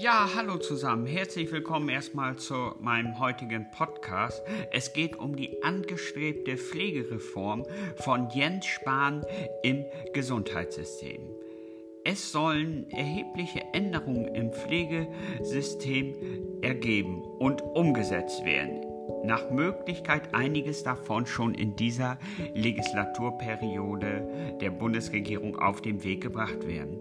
Ja, hallo zusammen. Herzlich willkommen erstmal zu meinem heutigen Podcast. Es geht um die angestrebte Pflegereform von Jens Spahn im Gesundheitssystem. Es sollen erhebliche Änderungen im Pflegesystem ergeben und umgesetzt werden. Nach Möglichkeit einiges davon schon in dieser Legislaturperiode der Bundesregierung auf den Weg gebracht werden.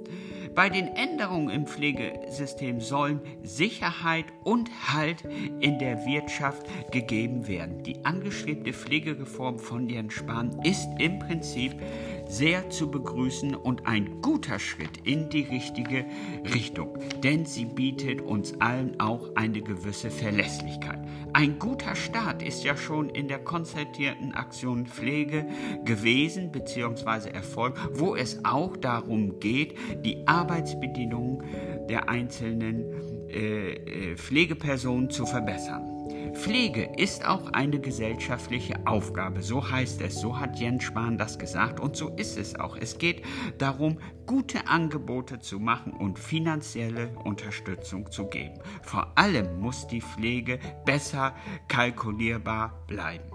Bei den Änderungen im Pflegesystem sollen Sicherheit und Halt in der Wirtschaft gegeben werden. Die angestrebte Pflegereform von Jens Spahn ist im Prinzip sehr zu begrüßen und ein guter Schritt in die richtige Richtung, denn sie bietet uns allen auch eine gewisse Verlässlichkeit. Ein guter Start ist ja schon in der konzertierten Aktion Pflege gewesen bzw. Erfolg, wo es auch darum geht, die Arbeitsbedingungen der einzelnen äh, äh Pflegepersonen zu verbessern. Pflege ist auch eine gesellschaftliche Aufgabe, so heißt es, so hat Jens Spahn das gesagt und so ist es auch. Es geht darum, gute Angebote zu machen und finanzielle Unterstützung zu geben. Vor allem muss die Pflege besser kalkulierbar bleiben.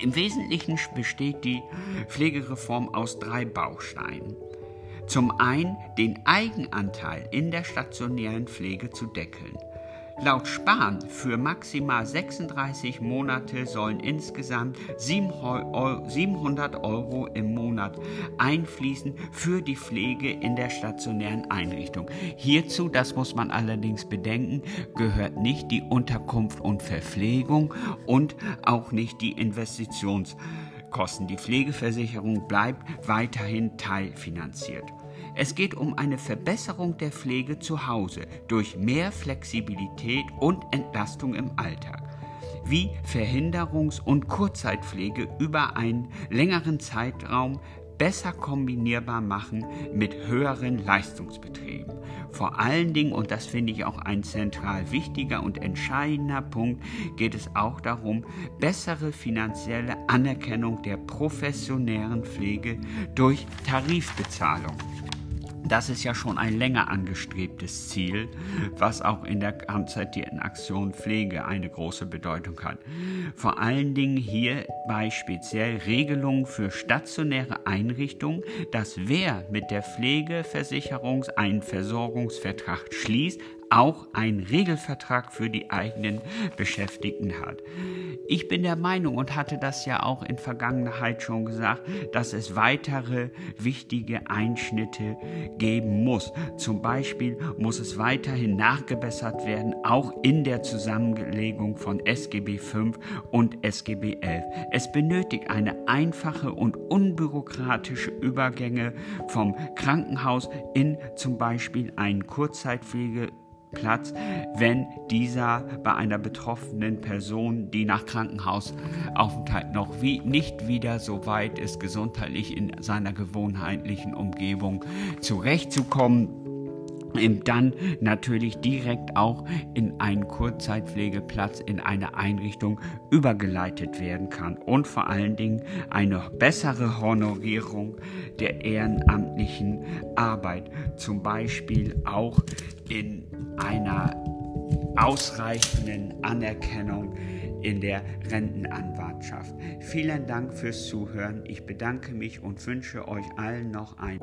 Im Wesentlichen besteht die Pflegereform aus drei Bausteinen. Zum einen den Eigenanteil in der stationären Pflege zu deckeln. Laut Spahn für maximal 36 Monate sollen insgesamt 700 Euro im Monat einfließen für die Pflege in der stationären Einrichtung. Hierzu, das muss man allerdings bedenken, gehört nicht die Unterkunft und Verpflegung und auch nicht die Investitionskosten. Die Pflegeversicherung bleibt weiterhin teilfinanziert. Es geht um eine Verbesserung der Pflege zu Hause durch mehr Flexibilität und Entlastung im Alltag wie Verhinderungs- und Kurzzeitpflege über einen längeren Zeitraum besser kombinierbar machen mit höheren Leistungsbetrieben. Vor allen Dingen, und das finde ich auch ein zentral wichtiger und entscheidender Punkt, geht es auch darum, bessere finanzielle Anerkennung der professionellen Pflege durch Tarifbezahlung. Das ist ja schon ein länger angestrebtes Ziel, was auch in der amtszeitierten Aktion Pflege eine große Bedeutung hat. Vor allen Dingen hierbei speziell Regelungen für stationäre Einrichtungen, dass wer mit der Pflegeversicherung einen Versorgungsvertrag schließt, auch einen Regelvertrag für die eigenen Beschäftigten hat. Ich bin der Meinung und hatte das ja auch in Vergangenheit schon gesagt, dass es weitere wichtige Einschnitte geben muss. Zum Beispiel muss es weiterhin nachgebessert werden, auch in der Zusammenlegung von SGB V und SGB XI. Es benötigt eine einfache und unbürokratische Übergänge vom Krankenhaus in zum Beispiel einen Kurzzeitpflege Platz, wenn dieser bei einer betroffenen Person, die nach Krankenhausaufenthalt noch wie, nicht wieder so weit ist, gesundheitlich in seiner gewohnheitlichen Umgebung zurechtzukommen, dann natürlich direkt auch in einen Kurzzeitpflegeplatz in eine Einrichtung übergeleitet werden kann und vor allen Dingen eine bessere Honorierung der ehrenamtlichen Arbeit, zum Beispiel auch in einer ausreichenden Anerkennung in der Rentenanwartschaft. Vielen Dank fürs Zuhören. Ich bedanke mich und wünsche euch allen noch ein